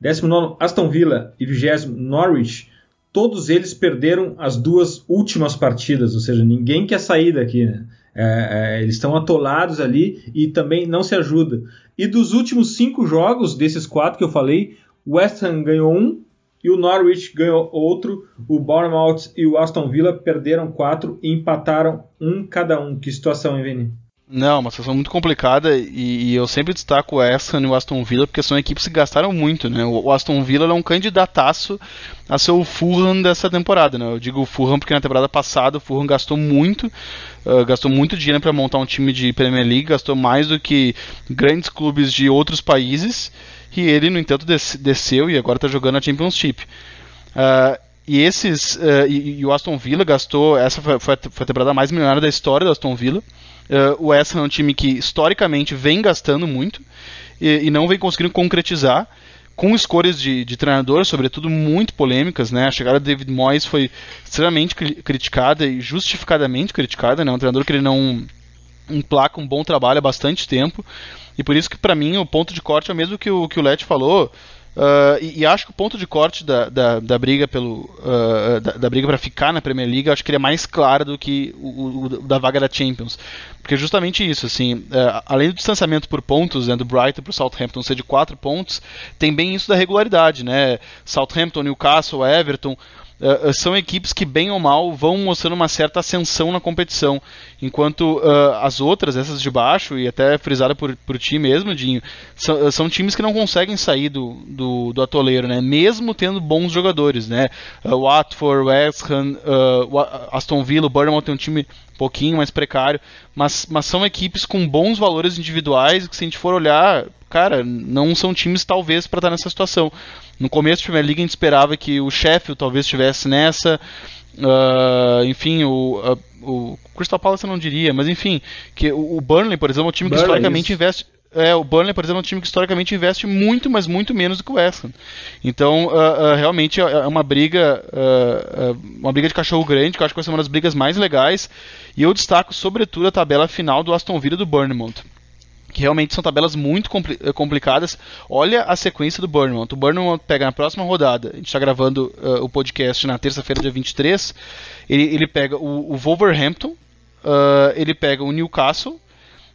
19 Aston Villa e 20 Norwich, todos eles perderam as duas últimas partidas, ou seja, ninguém quer sair daqui, né? É, é, eles estão atolados ali e também não se ajuda. E dos últimos cinco jogos, desses quatro que eu falei, o West Ham ganhou um e o Norwich ganhou outro. O Bournemouth e o Aston Villa perderam quatro e empataram um cada um. Que situação, hein, Vini? Não, uma situação muito complicada e, e, eu sempre destaco o e o Aston Villa porque são equipes que gastaram muito, né? O, o Aston Villa é um candidataço a ser o Fulham dessa temporada, né? Eu digo o Fulham porque na temporada passada o Fulham gastou muito, uh, gastou muito dinheiro para montar um time de Premier League, gastou mais do que grandes clubes de outros países e ele, no entanto, des desceu e agora está jogando a Championship. Uh, e esses uh, e, e, o Aston Villa gastou essa foi, foi a temporada mais milionária da história do Aston Villa Uh, o West Ham é um time que historicamente vem gastando muito e, e não vem conseguindo concretizar com escolhas de, de treinador, sobretudo muito polêmicas, né? A chegada do David Moyes foi extremamente criticada e justificadamente criticada, né? Um treinador que ele não emplaca um bom trabalho há bastante tempo. E por isso que para mim o ponto de corte é o mesmo que o que o Let falou. Uh, e, e, acho que o ponto de corte da, da, da briga pelo uh, da, da, briga para ficar na Premier League, acho que ele é mais claro do que o, o, da vaga da Champions, porque é justamente isso, assim, uh, além do distanciamento por pontos né, do Brighton para o Southampton ser de 4 pontos, tem bem isso da regularidade, né? Southampton, Newcastle, Everton uh, são equipes que, bem ou mal, vão mostrando uma certa ascensão na competição. Enquanto uh, as outras, essas de baixo, e até frisada por, por ti mesmo, Dinho, são, são times que não conseguem sair do, do, do, atoleiro, né? mesmo tendo bons jogadores. Né? Uh, Watford, West Ham, Aston Villa, o Bournemouth tem um time um pouquinho mais precário, mas, mas são equipes com bons valores individuais que, se a gente for olhar, cara, não são times talvez para estar nessa situação. No começo da Premier League a gente esperava que o Sheffield talvez estivesse nessa. Uh, enfim, o, uh, o Crystal Palace eu não diria, mas enfim, que o, Burnley, por exemplo, é um time que Burnley, historicamente isso. investe. É, o Burnley, por exemplo, é um time que historicamente investe muito, mas muito menos do que o West Ham. Então, uh, uh, realmente é uma briga, uh, uma briga de cachorro grande, que eu acho que vai ser uma das brigas mais legais. E eu destaco, sobretudo, a tabela final do Aston Villa do Bournemouth que realmente são tabelas muito compli eh, complicadas. Olha a sequência do Bournemouth. O Bournemouth pega na próxima rodada, a gente está gravando uh, o podcast na terça-feira, dia 23. Ele, ele pega o, o Wolverhampton, uh, ele pega o Newcastle,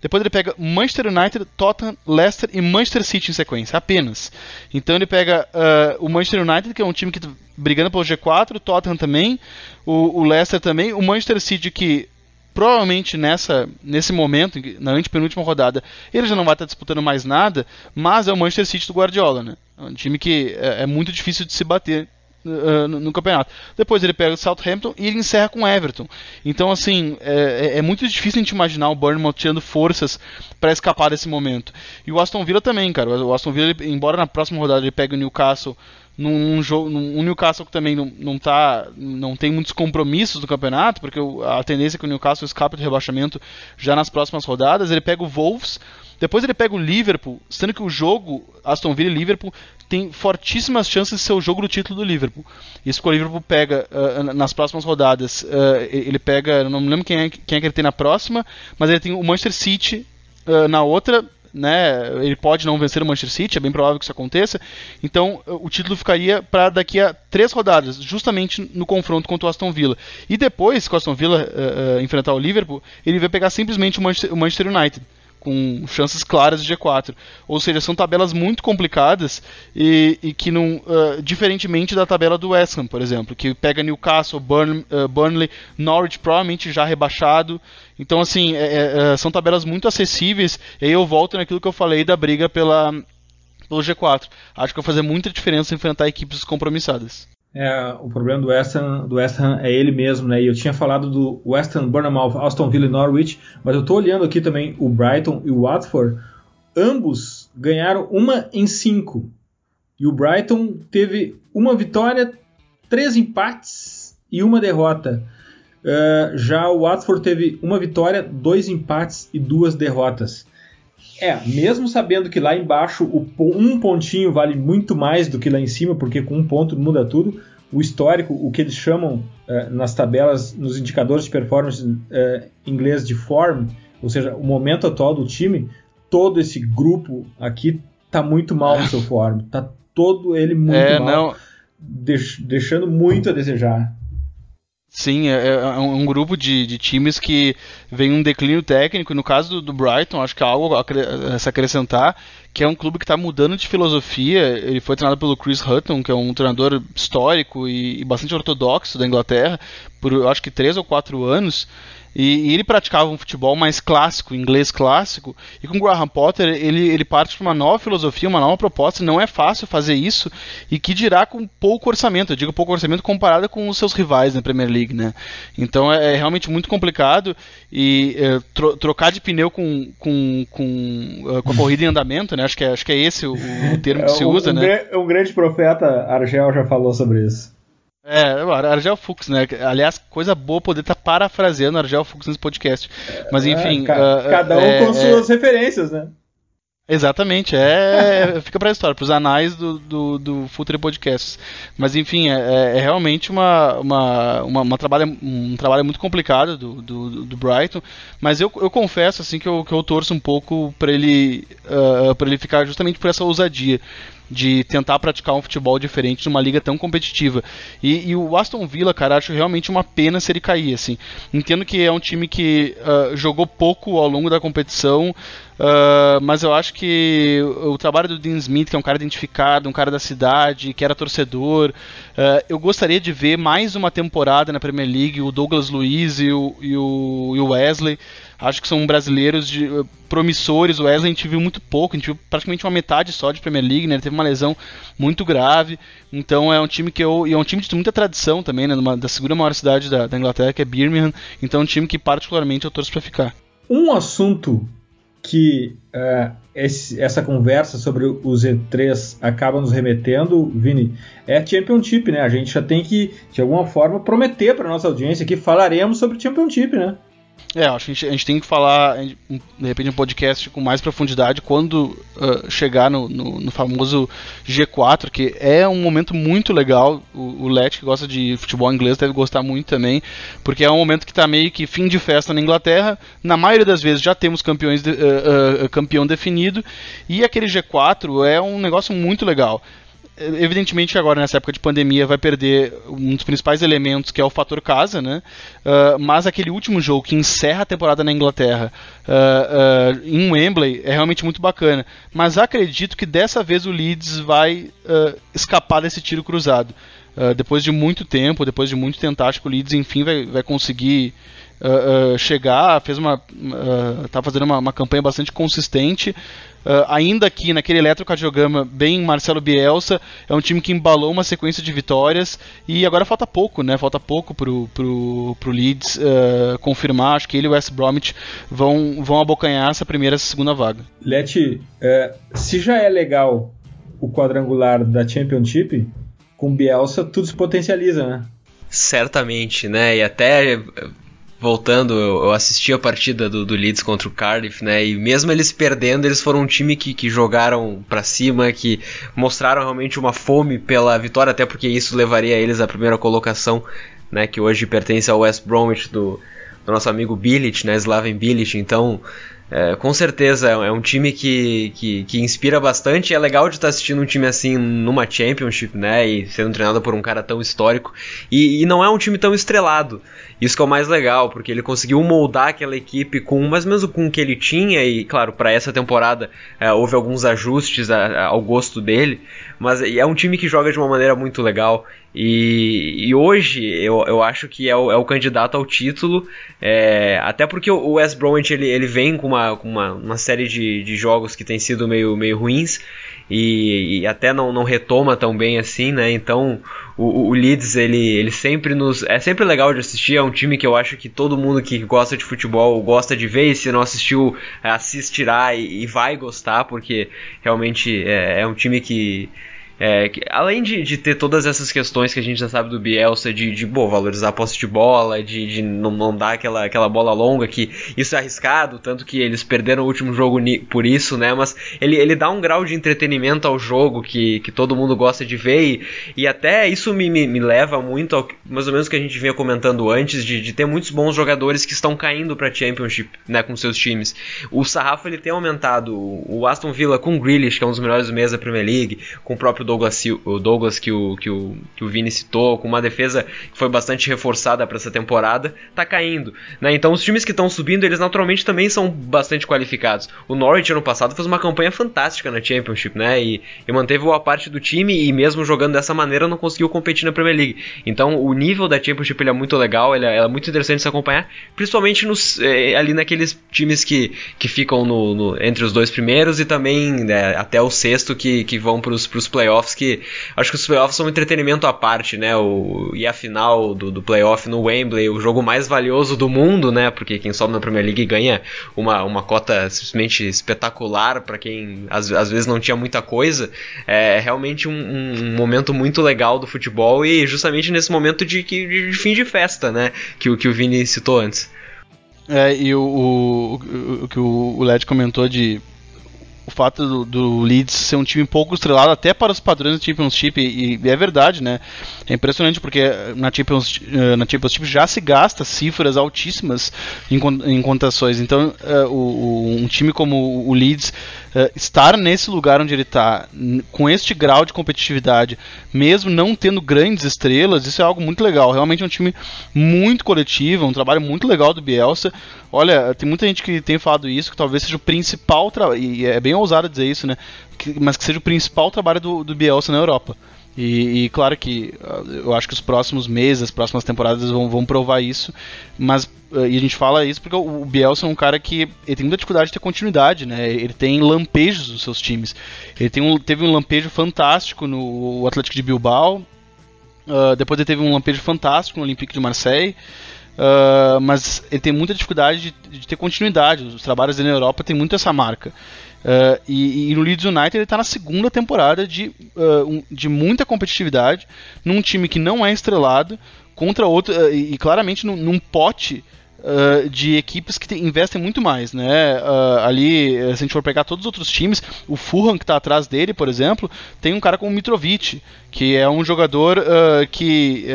depois ele pega Manchester United, Tottenham, Leicester e Manchester City em sequência, apenas. Então ele pega uh, o Manchester United, que é um time que está brigando pelo G4, o Tottenham também, o, o Leicester também, o Manchester City que provavelmente nessa, nesse momento, na antepenúltima rodada, ele já não vai estar disputando mais nada, mas é o Manchester City do Guardiola, né? É um time que é, é muito difícil de se bater uh, no, no, campeonato. Depois ele pega o Southampton e ele encerra com o Everton. Então, assim, é, é, é muito difícil a gente imaginar o Bournemouth tirando forças para escapar desse momento. E o Aston Villa também, cara. O Aston Villa, ele, embora na próxima rodada ele pegue o Newcastle num, jogo, num Newcastle que também não, não, tá, não tem muitos compromissos no campeonato, porque a tendência é que o Newcastle escape do rebaixamento já nas próximas rodadas. Ele pega o Wolves, depois ele pega o Liverpool, sendo que o jogo Aston Villa e Liverpool tem fortíssimas chances de ser o jogo do título do Liverpool. Isso que o Liverpool pega uh, nas próximas rodadas, uh, ele pega, não me lembro quem é, quem é que ele tem na próxima, mas ele tem o Manchester City uh, na outra né? Ele pode não vencer o Manchester City, é bem provável que isso aconteça. Então, o título ficaria para daqui a três rodadas, justamente no confronto contra o Aston Villa. E depois que o Aston Villa uh, uh, enfrentar o Liverpool, ele vai pegar simplesmente o Manchester, o Manchester United com chances claras de G4. Ou seja, são tabelas muito complicadas e, e que não, uh, diferentemente da tabela do West Ham, por exemplo, que pega Newcastle, Burn, uh, Burnley, Norwich provavelmente já rebaixado. Então, assim, é, é, é, são tabelas muito acessíveis. E aí eu volto naquilo que eu falei da briga pela, pelo G4. Acho que vai fazer muita diferença enfrentar equipes compromissadas. É, o problema do West, Ham, do West Ham é ele mesmo, né? E eu tinha falado do West Ham, Bournemouth, Aston Villa e Norwich, mas eu estou olhando aqui também o Brighton e o Watford. Ambos ganharam uma em cinco. E o Brighton teve uma vitória, três empates e uma derrota. Uh, já o Watford teve uma vitória, dois empates e duas derrotas. É, mesmo sabendo que lá embaixo o, um pontinho vale muito mais do que lá em cima, porque com um ponto muda tudo, o histórico, o que eles chamam uh, nas tabelas, nos indicadores de performance uh, inglês de form, ou seja, o momento atual do time, todo esse grupo aqui tá muito mal no seu form, tá todo ele muito é, mal, deix, deixando muito a desejar. Sim, é, é, é um grupo de, de, times que vem um declínio técnico. No caso do, do Brighton, acho que há algo a se acrescentar, que é um clube que está mudando de filosofia. Ele foi treinado pelo Chris Hutton, que é um treinador histórico e, e bastante ortodoxo da Inglaterra, por acho que três ou quatro anos. E, e, ele praticava um futebol mais clássico, inglês clássico. E com o Graham Potter, ele, ele parte para uma nova filosofia, uma nova proposta. Não é fácil fazer isso. E que dirá com pouco orçamento. Eu digo pouco orçamento comparado com os seus rivais na Premier League, né? Então é, é realmente muito complicado. E é, tro, trocar de pneu com, com, com, uh, com a corrida em andamento, né? Acho que é, acho que é esse o, o termo que é, se usa, um, né? Um grande profeta, Argel, já falou sobre isso. É, Argel Fux, né? Aliás, coisa boa poder estar tá parafraseando Argel Fux nesse podcast. Mas enfim. É, ca uh, cada um é, com é. suas referências, né? Exatamente, é. fica pra história, pros anais do, do, do Future Podcasts. Mas enfim, é, é, é realmente uma, uma, uma, uma, trabalho, um trabalho muito complicado do, do, do, Brighton. Mas eu, eu confesso assim que eu, que eu torço um pouco para ele, uh, pra ele ficar justamente por essa ousadia de tentar praticar um futebol diferente numa liga tão competitiva. E, e, o Aston Villa, cara, acho realmente uma pena se ele cair, assim. Entendo que é um time que uh, jogou pouco ao longo da competição, uh, mas eu acho que o, trabalho do Dean Smith, que é um cara identificado, um cara da cidade, que era torcedor, uh, eu gostaria de ver mais uma temporada na Premier League, o Douglas Luiz e o, e o, e o Wesley acho que são brasileiros de, promissores. O Wesley a gente viu muito pouco, a gente viu praticamente uma metade só de Premier League, né? Ele teve uma lesão muito grave. Então é um time que eu. E é um time de muita tradição também, né? Numa, da segunda maior cidade da, da Inglaterra, que é Birmingham. Então é um time que particularmente eu torço para ficar. Um assunto que uh, esse, essa conversa sobre o Z3 acaba nos remetendo, Vini, é Championship, né? A gente já tem que, de alguma forma, prometer para nossa audiência que falaremos sobre Championship, né? É, acho que a gente, tem que falar, de repente, um podcast com mais profundidade quando uh, chegar no, no, no, famoso G4, que é um momento muito legal. O, o Let, que gosta de futebol inglês, deve gostar muito também, porque é um momento que está meio que fim de festa na Inglaterra. Na maioria das vezes já temos campeões de, uh, uh, campeão definido, e aquele G4 é um negócio muito legal evidentemente agora nessa época de pandemia vai perder um dos principais elementos que é o fator casa, né? Uh, mas aquele último jogo que encerra a temporada na Inglaterra uh, uh, em Wembley é realmente muito bacana. Mas acredito que dessa vez o Leeds vai escapar desse tiro cruzado. depois de muito tempo, depois de muito tentar, acho que o Leeds enfim vai, vai conseguir uh, uh, chegar, fez uma, uh, tá fazendo uma, uma, campanha bastante consistente. ainda aqui naquele eletrocardiograma bem Marcelo Bielsa, é um time que embalou uma sequência de vitórias e agora falta pouco, né? Falta pouco pro, pro, pro Leeds confirmar. Acho que ele e o West Bromwich vão, vão abocanhar essa primeira e segunda vaga. Leti, é, se já é legal o quadrangular da Championship, com Bielsa tudo se potencializa, né? Certamente, né? E até voltando, eu assisti a partida do, do, Leeds contra o Cardiff, né? E mesmo eles perdendo, eles foram um time que, que jogaram para cima, que mostraram realmente uma fome pela vitória, até porque isso levaria eles à primeira colocação, né? Que hoje pertence ao West Bromwich do, do nosso amigo Bilic, né? Slaven Bilic. Então, é, com certeza é um time que, que, que inspira bastante. É legal de estar assistindo um time assim numa Championship, né? E sendo treinado por um cara tão histórico. E, e não é um time tão estrelado. Isso que é o mais legal, porque ele conseguiu moldar aquela equipe com mais ou menos com o que ele tinha. E claro, para essa temporada é, houve alguns ajustes a, a, ao gosto dele. Mas é um time que joga de uma maneira muito legal. E, e hoje eu, eu acho que é o, é o candidato ao título, é, até porque o West Bromwich ele, ele vem com uma, com uma, uma série de, de jogos que tem sido meio, meio ruins e, e, até não, não retoma tão bem assim, né? Então o, o Leeds ele, ele sempre nos. É sempre legal de assistir, é um time que eu acho que todo mundo que gosta de futebol gosta de ver, e se não assistiu, assistirá e, e vai gostar, porque realmente é, é um time que é, que, além de, de, ter todas essas questões que a gente já sabe do Bielsa, de, de valorizar a posse de bola, de, de não, não, dar aquela, aquela bola longa, que isso é arriscado, tanto que eles perderam o último jogo por isso, né? Mas ele, ele dá um grau de entretenimento ao jogo que, que todo mundo gosta de ver, e, e até isso me, me, me leva muito ao mais ou menos que a gente vinha comentando antes, de, de ter muitos bons jogadores que estão caindo para Championship, né, com seus times. O sarrafo ele tem aumentado, o Aston Villa com o Grealish, que é um dos melhores do da Premier League, com o próprio próprio Douglas, o Douglas que, o, que, o, que o Vini citou, com uma defesa que foi bastante reforçada para essa temporada, tá caindo. Né? Então os times que estão subindo, eles naturalmente também são bastante qualificados. O Norwich ano passado fez uma campanha fantástica na Championship, né? E, e manteve boa parte do time e mesmo jogando dessa maneira não conseguiu competir na Premier League. Então o nível da Championship ele é muito legal, ele é, é muito interessante se acompanhar, principalmente nos, é, ali naqueles times que, que ficam no, no, entre os dois primeiros e também né, até o sexto que, que vão para os playoffs playoffs que. Acho que os playoffs são um entretenimento à parte, né? O, e a final do, do playoff no Wembley, o jogo mais valioso do mundo, né? Porque quem sobe na Premier League ganha uma, uma cota simplesmente espetacular para quem às, às vezes não tinha muita coisa. É realmente um, um, momento muito legal do futebol e justamente nesse momento de, de, de fim de festa, né? Que, que o Vini citou antes. É, e o, o, o que o Led comentou de o fato do, do, Leeds ser um time pouco estrelado até para os padrões do Championship e, e é verdade, né? É impressionante porque na Champions, eh, na Championship já se gasta cifras altíssimas em, em contações. Então, uh, o, um time como o Leeds uh, estar nesse lugar onde ele está, com este grau de competitividade, mesmo não tendo grandes estrelas, isso é algo muito legal. Realmente é um time muito coletivo, um trabalho muito legal do Bielsa. Olha, tem muita gente que tem falado isso, que talvez seja o principal trabalho, e é bem ousado dizer isso, né? Que, mas que seja o principal trabalho do, do Bielsa na Europa. E, e, claro que ah, eu acho que os próximos meses, as próximas temporadas vão, vão provar isso, mas uh, e a gente fala isso porque o, o Bielsa é um cara que ele tem muita dificuldade de ter continuidade, né? Ele tem lampejos nos seus times. Ele tem um, teve um lampejo fantástico no Atlético de Bilbao, uh, depois ele teve um lampejo fantástico no Olympique de Marseille. Uh, mas ele tem muita dificuldade de, de, ter continuidade. Os trabalhos dele na Europa tem muito essa marca. Uh, e, e, no Leeds United ele está na segunda temporada de, uh, um, de muita competitividade, num time que não é estrelado, contra outro. e, e claramente num, num pote Uh, de equipes que te, investem muito mais, né? Uh, ali, se a gente for pegar todos os outros times, o Fulham que está atrás dele, por exemplo, tem um cara como o Mitrovic, que é um jogador uh, que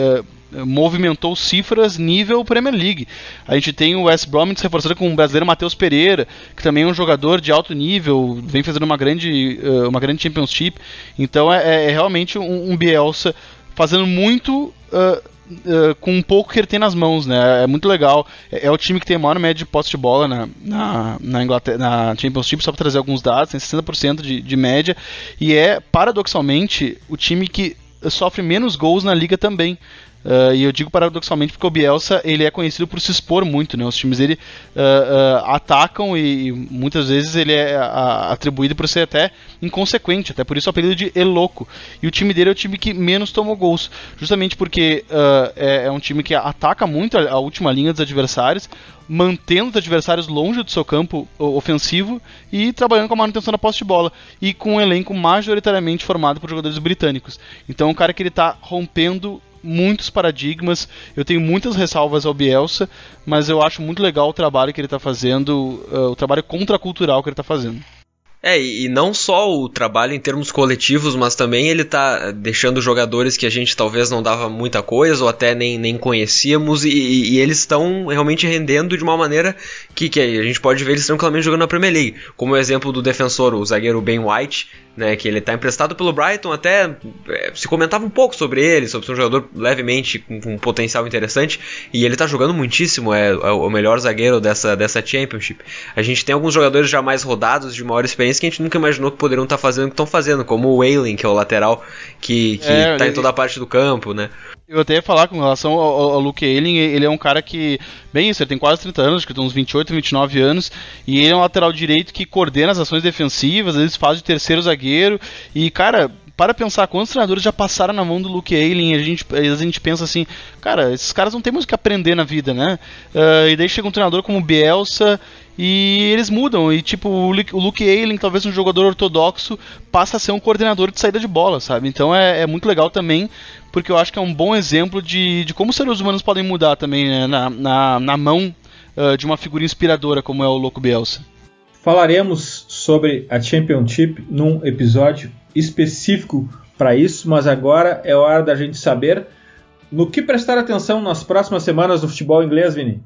movimentou cifras nível Premier League. A gente tem o West Bromwich reforçado com o brasileiro Matheus Pereira, que também é um jogador de alto nível, vem fazendo uma grande, uh, uma grande Championship. Então é, é realmente um, um, Bielsa fazendo muito uh, uh, com um pouco que ele tem nas mãos, né? É muito legal. É, é o time que tem a maior média de posse de bola na, na, na, Inglaterra, na Championship, só para trazer alguns dados, tem 60% de, de média. E é, paradoxalmente, o time que sofre menos gols na liga também. Uh, e eu digo paradoxalmente porque o Bielsa ele é conhecido por se expor muito, né? Os times dele uh, uh, atacam e, e, muitas vezes ele é atribuído por ser até inconsequente, até por isso o apelido de El Louco. E o time dele é o time que menos tomou gols, justamente porque é, é, um time que ataca muito a, a, última linha dos adversários, mantendo os adversários longe do seu campo ofensivo e trabalhando com a manutenção da posse de bola e com um elenco majoritariamente formado por jogadores britânicos. Então, é um cara que ele está rompendo muitos paradigmas. Eu tenho muitas ressalvas ao Bielsa, mas eu acho muito legal o trabalho que ele está fazendo, uh, o trabalho contracultural que ele está fazendo. É, e não só o trabalho em termos coletivos, mas também ele tá deixando jogadores que a gente talvez não dava muita coisa ou até nem, nem conhecíamos e, e eles estão realmente rendendo de uma maneira que, que a gente pode ver eles tranquilamente jogando na Premier League. Como o exemplo do defensor, o zagueiro Ben White, né, que ele está emprestado pelo Brighton, até é, se comentava um pouco sobre ele, sobre ser um jogador levemente com, com um potencial interessante, e ele está jogando muitíssimo, é, é, o melhor zagueiro dessa, dessa Championship. A gente tem alguns jogadores já mais rodados, de maior experiência, que a gente nunca imaginou que poderiam estar tá fazendo o que estão fazendo, como o Wayling, que é o lateral, que, que é, tá em toda a parte do campo, né. Eu até ia falar com relação ao, ao Luke Ayling, ele é um cara que, bem isso, ele tem quase 30 anos, acho que tem uns 28, 29 anos, e ele é um lateral direito que coordena as ações defensivas, às vezes faz de terceiro zagueiro, e cara, para pensar quantos treinadores já passaram na mão do Luke Ayling, a gente, a gente pensa assim, cara, esses caras não têm muito o que aprender na vida, né? Uh, e daí chega um treinador como Bielsa e eles mudam. E tipo, o Luke Ayling, talvez um jogador ortodoxo, passa a ser um coordenador de saída de bola, sabe? Então é, é muito legal também, porque eu acho que é um bom exemplo de, de como os seres humanos podem mudar também né? na, na, na mão uh, de uma figura inspiradora como é o Louco Bielsa. Falaremos sobre a Championship num episódio específico para isso, mas agora é hora da gente saber no que prestar atenção nas próximas semanas do futebol inglês, Vini.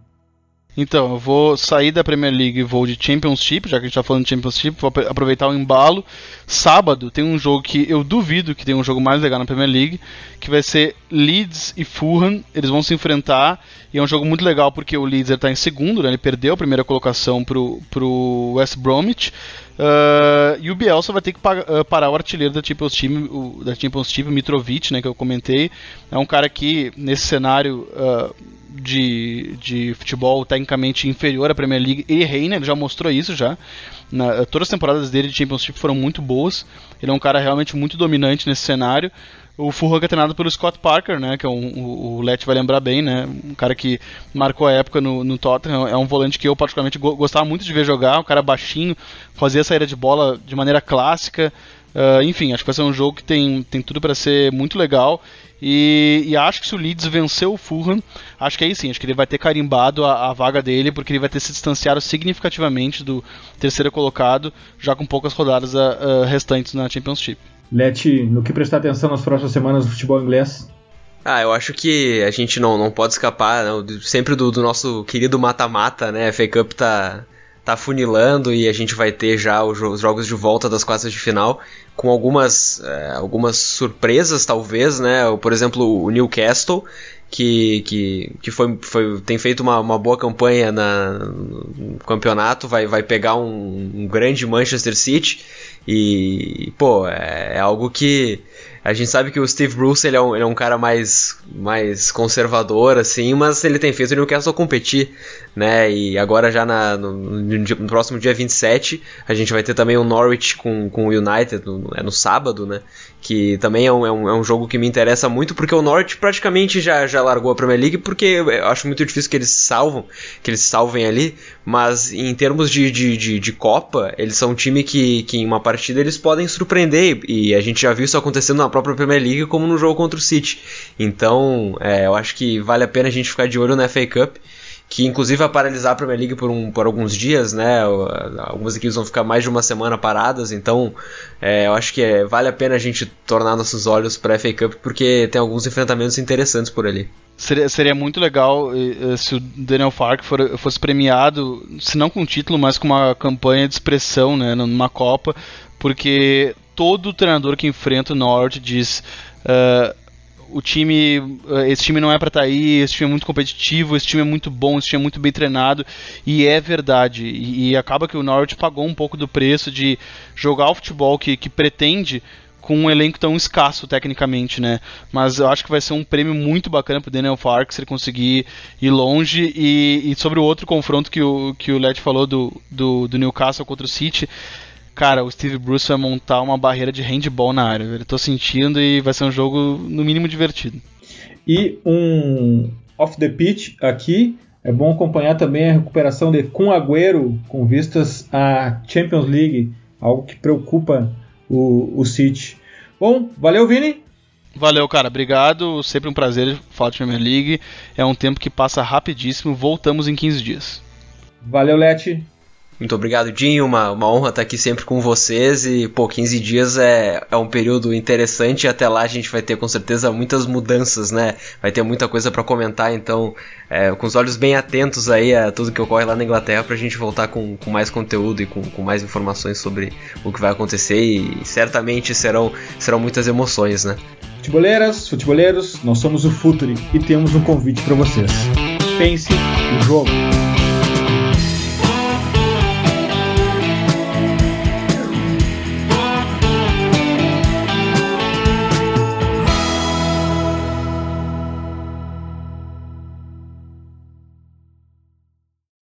Então, eu vou sair da Premier League e vou de Championship, já que a gente está falando de Championship, vou aproveitar o embalo. Sábado tem um jogo que eu duvido que tenha um jogo mais legal na Premier League, que vai ser Leeds e Fulham. Eles vão se enfrentar e é um jogo muito legal porque o Leeds está em segundo, né? ele perdeu a primeira colocação pro, pro West Bromwich. Uh, e o Bielsa vai ter que uh, parar o artilheiro da Champions Team, o, da Champions Team, Mitrovic, né, que eu comentei. É um cara que, nesse cenário uh, de, de futebol tecnicamente inferior à Premier League e reina, ele já mostrou isso já. Na, todas as temporadas dele de Championship foram muito boas. Ele é um cara realmente muito dominante nesse cenário. O Fulham é treinado pelo Scott Parker, né, que é um, o, o Let vai lembrar bem, né, um cara que marcou a época no, no Tottenham, é um volante que eu particularmente gostava muito de ver jogar, um cara baixinho, fazia a saída de bola de maneira clássica, uh, enfim, acho que vai ser um jogo que tem, tem tudo para ser muito legal e, e, acho que se o Leeds vencer o Fulham, acho que aí sim, acho que ele vai ter carimbado a, a, vaga dele, porque ele vai ter se distanciado significativamente do terceiro colocado, já com poucas rodadas uh, restantes na Championship. Lete, no que prestar atenção nas próximas semanas do futebol inglês? Ah, eu acho que a gente não, não pode escapar não, sempre do, do nosso querido mata-mata, né? A FA Cup tá, tá funilando e a gente vai ter já os, jogos de volta das quartas de final com algumas, é, algumas surpresas, talvez, né? Por exemplo, o Newcastle, que, que, que foi, foi, tem feito uma, uma boa campanha na, no campeonato, vai, vai pegar um, um grande Manchester City e, pô, é, é algo que a gente sabe que o Steve Bruce ele é, um, ele é um cara mais, mais conservador, assim, mas ele tem feito o Newcastle competir, né? E agora já na, no, no, próximo dia 27 a gente vai ter também o Norwich com, com o United, no, é no sábado, né? Que também é um, é, um, é um jogo que me interessa muito, porque o Norwich praticamente já, já largou a Premier League, porque eu acho muito difícil que eles salvam, que eles salvem ali, mas em termos de, de, de, de Copa, eles são um time que, que em uma partida eles podem surpreender, e a gente já viu isso acontecendo na própria Premier League como no jogo contra o City. Então, é, eu acho que vale a pena a gente ficar de olho na FA Cup que inclusive vai paralisar a Premier League por, um, por alguns dias, né? Algumas equipes vão ficar mais de uma semana paradas, então é, eu acho que é, vale a pena a gente tornar nossos olhos para a FA Cup porque tem alguns enfrentamentos interessantes por ali. Seria, seria muito legal se o Daniel Fark for, fosse premiado, se não com título, mas com uma campanha de expressão, né, numa Copa, porque todo treinador que enfrenta o Norte diz uh, o time, eh, esse time não é para estar tá aí, esse time é muito competitivo, esse time é muito bom, esse time é muito bem treinado, e é verdade. E, e acaba que o Norwich pagou um pouco do preço de jogar o futebol que, que pretende com um elenco tão escasso tecnicamente, né? Mas eu acho que vai ser um prêmio muito bacana pro Daniel Fark se ele conseguir ir longe. E, e sobre o outro confronto que o, que o Let falou do, do, do Newcastle contra o City, cara, o Steve Bruce vai montar uma barreira de handball na área. Eu tô sentindo e vai ser um jogo no mínimo divertido. E um off the pitch aqui, é bom acompanhar também a recuperação de Kun Agüero com vistas à Champions League, algo que preocupa o, o City. Bom, valeu Vini. Valeu, cara. Obrigado. Sempre um prazer falar de Premier League. É um tempo que passa rapidíssimo. Voltamos em 15 dias. Valeu, Leti. Muito obrigado, Dinho. Uma, uma honra estar aqui sempre com vocês. E, pô, 15 dias é, é um período interessante. E até lá a gente vai ter com certeza muitas mudanças, né? Vai ter muita coisa para comentar. Então, é, com os olhos bem atentos aí a tudo que ocorre lá na Inglaterra pra gente voltar com, com mais conteúdo e com, com mais informações sobre o que vai acontecer. E certamente serão, serão muitas emoções, né? Futeboleiras, futeboleiros, nós somos o Futuri e temos um convite para vocês. Pense o jogo.